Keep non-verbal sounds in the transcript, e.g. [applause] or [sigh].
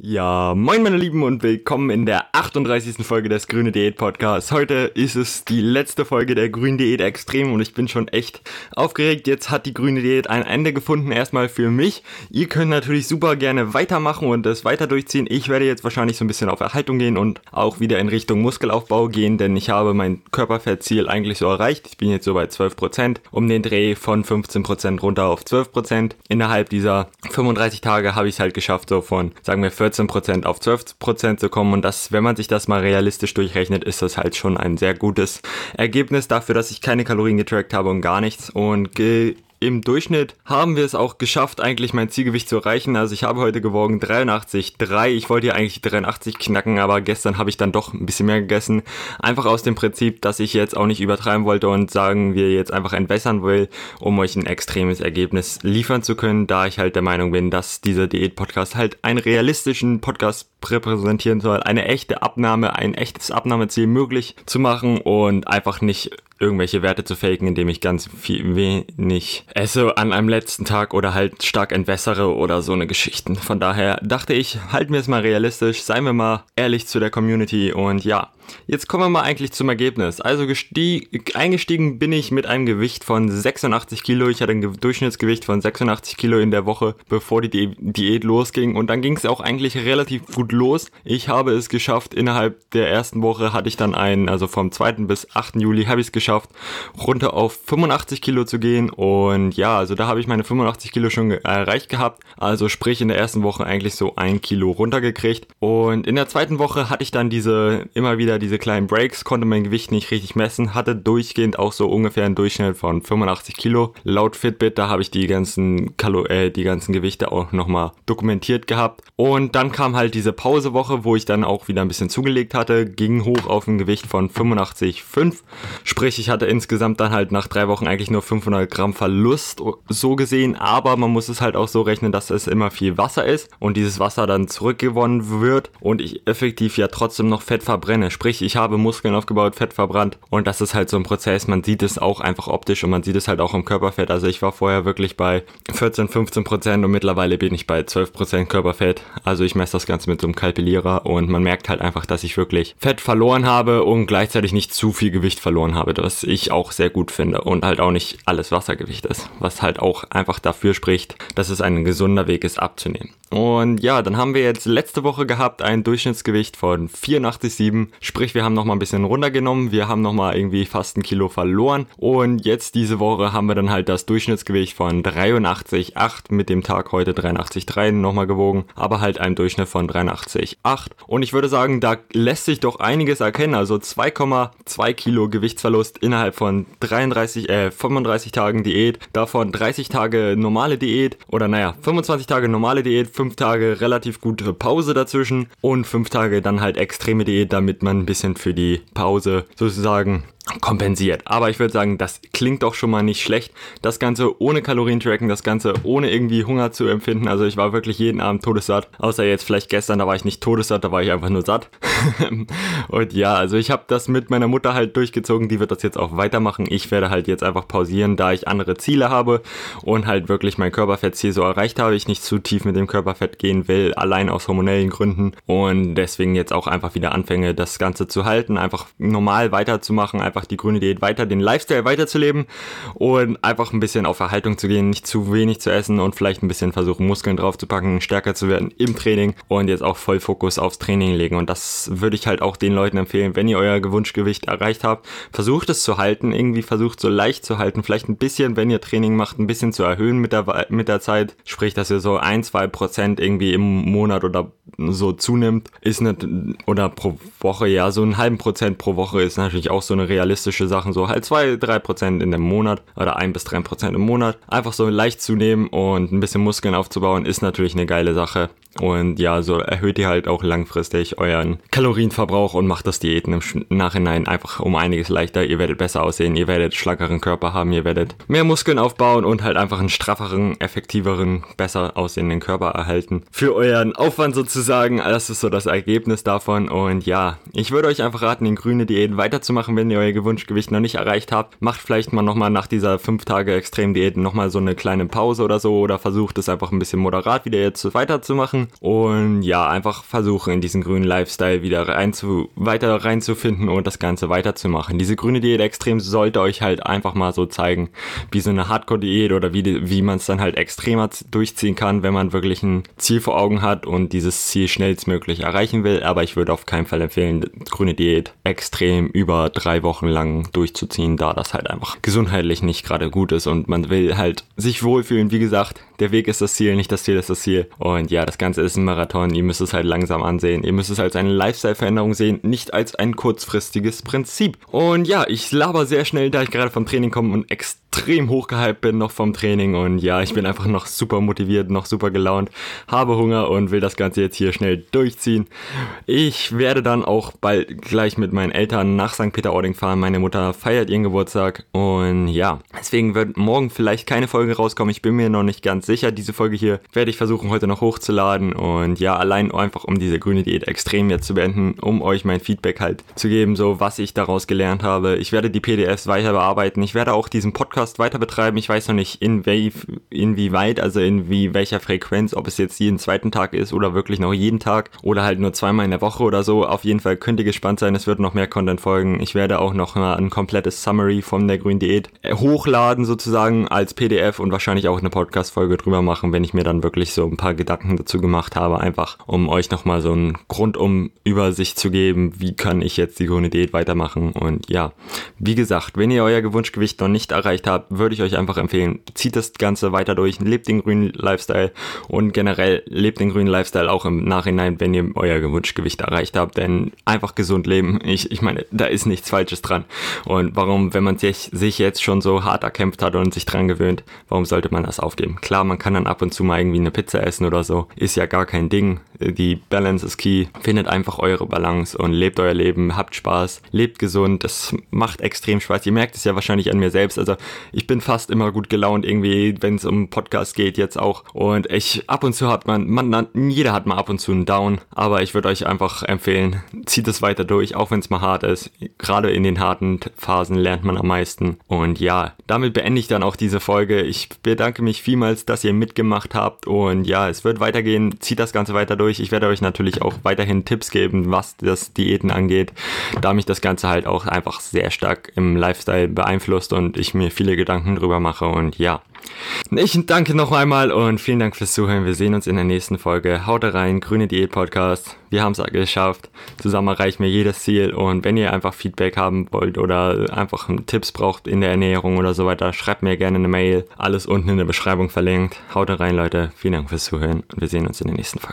Ja, moin meine Lieben und willkommen in der 38. Folge des Grüne Diät Podcasts. Heute ist es die letzte Folge der Grüne Diät Extrem und ich bin schon echt aufgeregt. Jetzt hat die Grüne Diät ein Ende gefunden, erstmal für mich. Ihr könnt natürlich super gerne weitermachen und es weiter durchziehen. Ich werde jetzt wahrscheinlich so ein bisschen auf Erhaltung gehen und auch wieder in Richtung Muskelaufbau gehen, denn ich habe mein Körperfettziel eigentlich so erreicht. Ich bin jetzt so bei 12%, um den Dreh von 15% runter auf 12%. Innerhalb dieser 35 Tage habe ich es halt geschafft, so von, sagen wir, 14% auf 12% zu kommen. Und das, wenn man sich das mal realistisch durchrechnet, ist das halt schon ein sehr gutes Ergebnis dafür, dass ich keine Kalorien getrackt habe und gar nichts. Und ge im Durchschnitt haben wir es auch geschafft, eigentlich mein Zielgewicht zu erreichen. Also ich habe heute gewogen 83,3. Ich wollte ja eigentlich 83 knacken, aber gestern habe ich dann doch ein bisschen mehr gegessen. Einfach aus dem Prinzip, dass ich jetzt auch nicht übertreiben wollte und sagen wir jetzt einfach entwässern will, um euch ein extremes Ergebnis liefern zu können, da ich halt der Meinung bin, dass dieser Diät-Podcast halt einen realistischen Podcast repräsentieren soll, eine echte Abnahme, ein echtes Abnahmeziel möglich zu machen und einfach nicht irgendwelche Werte zu faken, indem ich ganz viel wenig esse an einem letzten Tag oder halt stark entwässere oder so eine Geschichten. Von daher dachte ich, halten wir es mal realistisch, seien wir mal ehrlich zu der Community und ja, Jetzt kommen wir mal eigentlich zum Ergebnis. Also eingestiegen bin ich mit einem Gewicht von 86 Kilo. Ich hatte ein Durchschnittsgewicht von 86 Kilo in der Woche, bevor die Di Diät losging. Und dann ging es auch eigentlich relativ gut los. Ich habe es geschafft, innerhalb der ersten Woche hatte ich dann einen, also vom 2. bis 8. Juli habe ich es geschafft, runter auf 85 Kilo zu gehen. Und ja, also da habe ich meine 85 Kilo schon erreicht gehabt. Also sprich in der ersten Woche eigentlich so ein Kilo runtergekriegt. Und in der zweiten Woche hatte ich dann diese immer wieder diese kleinen Breaks, konnte mein Gewicht nicht richtig messen, hatte durchgehend auch so ungefähr einen Durchschnitt von 85 Kilo. Laut Fitbit, da habe ich die ganzen Kalo äh, die ganzen Gewichte auch nochmal dokumentiert gehabt. Und dann kam halt diese Pausewoche, wo ich dann auch wieder ein bisschen zugelegt hatte, ging hoch auf ein Gewicht von 85,5. Sprich, ich hatte insgesamt dann halt nach drei Wochen eigentlich nur 500 Gramm Verlust so gesehen, aber man muss es halt auch so rechnen, dass es immer viel Wasser ist und dieses Wasser dann zurückgewonnen wird und ich effektiv ja trotzdem noch Fett verbrenne. Sprich, Sprich, ich habe Muskeln aufgebaut, Fett verbrannt und das ist halt so ein Prozess. Man sieht es auch einfach optisch und man sieht es halt auch im Körperfett. Also ich war vorher wirklich bei 14, 15 Prozent und mittlerweile bin ich bei 12 Prozent Körperfett. Also ich messe das Ganze mit so einem Kalkulierer und man merkt halt einfach, dass ich wirklich Fett verloren habe und gleichzeitig nicht zu viel Gewicht verloren habe, was ich auch sehr gut finde und halt auch nicht alles Wassergewicht ist, was halt auch einfach dafür spricht, dass es ein gesunder Weg ist abzunehmen. Und ja, dann haben wir jetzt letzte Woche gehabt ein Durchschnittsgewicht von 84,7. Sprich, wir haben nochmal ein bisschen runtergenommen. Wir haben nochmal irgendwie fast ein Kilo verloren. Und jetzt diese Woche haben wir dann halt das Durchschnittsgewicht von 83,8 mit dem Tag heute 83,3 nochmal gewogen. Aber halt ein Durchschnitt von 83,8. Und ich würde sagen, da lässt sich doch einiges erkennen. Also 2,2 Kilo Gewichtsverlust innerhalb von 33, äh, 35 Tagen Diät. Davon 30 Tage normale Diät. Oder naja, 25 Tage normale Diät fünf Tage relativ gute Pause dazwischen und fünf Tage dann halt extreme Diät, damit man ein bisschen für die Pause sozusagen kompensiert. Aber ich würde sagen, das klingt doch schon mal nicht schlecht. Das Ganze ohne Kalorientracken, das Ganze ohne irgendwie Hunger zu empfinden. Also ich war wirklich jeden Abend todessatt. Außer jetzt vielleicht gestern, da war ich nicht todessatt, da war ich einfach nur satt. [laughs] und ja, also ich habe das mit meiner Mutter halt durchgezogen. Die wird das jetzt auch weitermachen. Ich werde halt jetzt einfach pausieren, da ich andere Ziele habe und halt wirklich mein Körperfettziel so erreicht habe. Ich nicht zu tief mit dem Körperfett gehen will, allein aus hormonellen Gründen. Und deswegen jetzt auch einfach wieder anfange, das Ganze zu halten, einfach normal weiterzumachen, einfach die grüne Diät weiter, den Lifestyle weiterzuleben und einfach ein bisschen auf Erhaltung zu gehen, nicht zu wenig zu essen und vielleicht ein bisschen versuchen, Muskeln draufzupacken, stärker zu werden im Training und jetzt auch voll Fokus aufs Training legen. Und das würde ich halt auch den Leuten empfehlen, wenn ihr euer Gewunschgewicht erreicht habt, versucht es zu halten, irgendwie versucht so leicht zu halten, vielleicht ein bisschen, wenn ihr Training macht, ein bisschen zu erhöhen mit der, mit der Zeit, sprich, dass ihr so ein, zwei Prozent irgendwie im Monat oder so zunimmt, ist nicht, oder pro Woche, ja, so einen halben Prozent pro Woche ist natürlich auch so eine realistische Sache, so halt zwei, drei Prozent in dem Monat oder ein bis drei Prozent im Monat. Einfach so leicht zunehmen und ein bisschen Muskeln aufzubauen, ist natürlich eine geile Sache. Und ja, so erhöht ihr halt auch langfristig euren Kalorienverbrauch und macht das Diäten im Nachhinein einfach um einiges leichter. Ihr werdet besser aussehen, ihr werdet schlankeren Körper haben, ihr werdet mehr Muskeln aufbauen und halt einfach einen strafferen, effektiveren, besser aussehenden Körper erhalten. Für euren Aufwand sozusagen sozusagen, das ist so das Ergebnis davon. Und ja, ich würde euch einfach raten, den grüne Diät weiterzumachen, wenn ihr euer Gewunschgewicht noch nicht erreicht habt. Macht vielleicht mal nochmal nach dieser 5 Tage Extremdiät nochmal so eine kleine Pause oder so oder versucht es einfach ein bisschen moderat wieder jetzt weiterzumachen. Und ja, einfach versuchen in diesen grünen Lifestyle wieder rein zu, weiter reinzufinden und das Ganze weiterzumachen. Diese grüne Diät extrem sollte euch halt einfach mal so zeigen, wie so eine Hardcore-Diät oder wie, wie man es dann halt extremer durchziehen kann, wenn man wirklich ein Ziel vor Augen hat und dieses Ziel schnellstmöglich erreichen will. Aber ich würde auf keinen Fall empfehlen, grüne Diät extrem über drei Wochen lang durchzuziehen, da das halt einfach gesundheitlich nicht gerade gut ist und man will halt sich wohlfühlen. Wie gesagt, der Weg ist das Ziel, nicht das Ziel ist das Ziel. Und ja, das Ganze ist ein Marathon. Ihr müsst es halt langsam ansehen. Ihr müsst es als eine Lifestyle-Veränderung sehen, nicht als ein kurzfristiges Prinzip. Und ja, ich laber sehr schnell, da ich gerade vom Training komme und extrem extrem hochgehypt bin noch vom Training und ja, ich bin einfach noch super motiviert, noch super gelaunt, habe Hunger und will das Ganze jetzt hier schnell durchziehen. Ich werde dann auch bald gleich mit meinen Eltern nach St. Peter-Ording fahren. Meine Mutter feiert ihren Geburtstag und ja, deswegen wird morgen vielleicht keine Folge rauskommen. Ich bin mir noch nicht ganz sicher. Diese Folge hier werde ich versuchen heute noch hochzuladen und ja, allein einfach um diese grüne Diät extrem jetzt zu beenden, um euch mein Feedback halt zu geben, so was ich daraus gelernt habe. Ich werde die PDFs weiter bearbeiten. Ich werde auch diesen Podcast Podcast weiter betreiben. Ich weiß noch nicht, in wie, inwieweit, also in wie welcher Frequenz, ob es jetzt jeden zweiten Tag ist oder wirklich noch jeden Tag oder halt nur zweimal in der Woche oder so. Auf jeden Fall könnt ihr gespannt sein, es wird noch mehr Content folgen. Ich werde auch noch mal ein komplettes Summary von der grünen Diät äh, hochladen sozusagen als PDF und wahrscheinlich auch eine Podcast-Folge drüber machen, wenn ich mir dann wirklich so ein paar Gedanken dazu gemacht habe, einfach um euch nochmal so ein Grundum Übersicht zu geben, wie kann ich jetzt die grüne Diät weitermachen und ja, wie gesagt, wenn ihr euer Gewunschgewicht noch nicht erreicht habt, würde ich euch einfach empfehlen, zieht das Ganze weiter durch, lebt den grünen Lifestyle und generell lebt den grünen Lifestyle auch im Nachhinein, wenn ihr euer Gewunschgewicht erreicht habt, denn einfach gesund leben, ich, ich meine, da ist nichts Falsches dran. Und warum, wenn man sich, sich jetzt schon so hart erkämpft hat und sich dran gewöhnt, warum sollte man das aufgeben? Klar, man kann dann ab und zu mal irgendwie eine Pizza essen oder so, ist ja gar kein Ding. Die Balance ist key. Findet einfach eure Balance und lebt euer Leben, habt Spaß, lebt gesund, das macht extrem Spaß. Ihr merkt es ja wahrscheinlich an mir selbst, also ich bin fast immer gut gelaunt irgendwie, wenn es um Podcast geht jetzt auch. Und ich ab und zu hat man, man, jeder hat mal ab und zu einen Down, aber ich würde euch einfach empfehlen, zieht es weiter durch, auch wenn es mal hart ist. Gerade in den harten Phasen lernt man am meisten. Und ja, damit beende ich dann auch diese Folge. Ich bedanke mich vielmals, dass ihr mitgemacht habt und ja, es wird weitergehen. Zieht das Ganze weiter durch. Ich werde euch natürlich auch weiterhin Tipps geben, was das Diäten angeht, da mich das Ganze halt auch einfach sehr stark im Lifestyle beeinflusst und ich mir viele Gedanken drüber mache und ja. Ich danke noch einmal und vielen Dank fürs Zuhören. Wir sehen uns in der nächsten Folge. Haut rein, Grüne Diät Podcast. Wir haben es geschafft. Zusammen erreichen wir jedes Ziel. Und wenn ihr einfach Feedback haben wollt oder einfach Tipps braucht in der Ernährung oder so weiter, schreibt mir gerne eine Mail. Alles unten in der Beschreibung verlinkt. Haut rein, Leute. Vielen Dank fürs Zuhören und wir sehen uns in der nächsten Folge.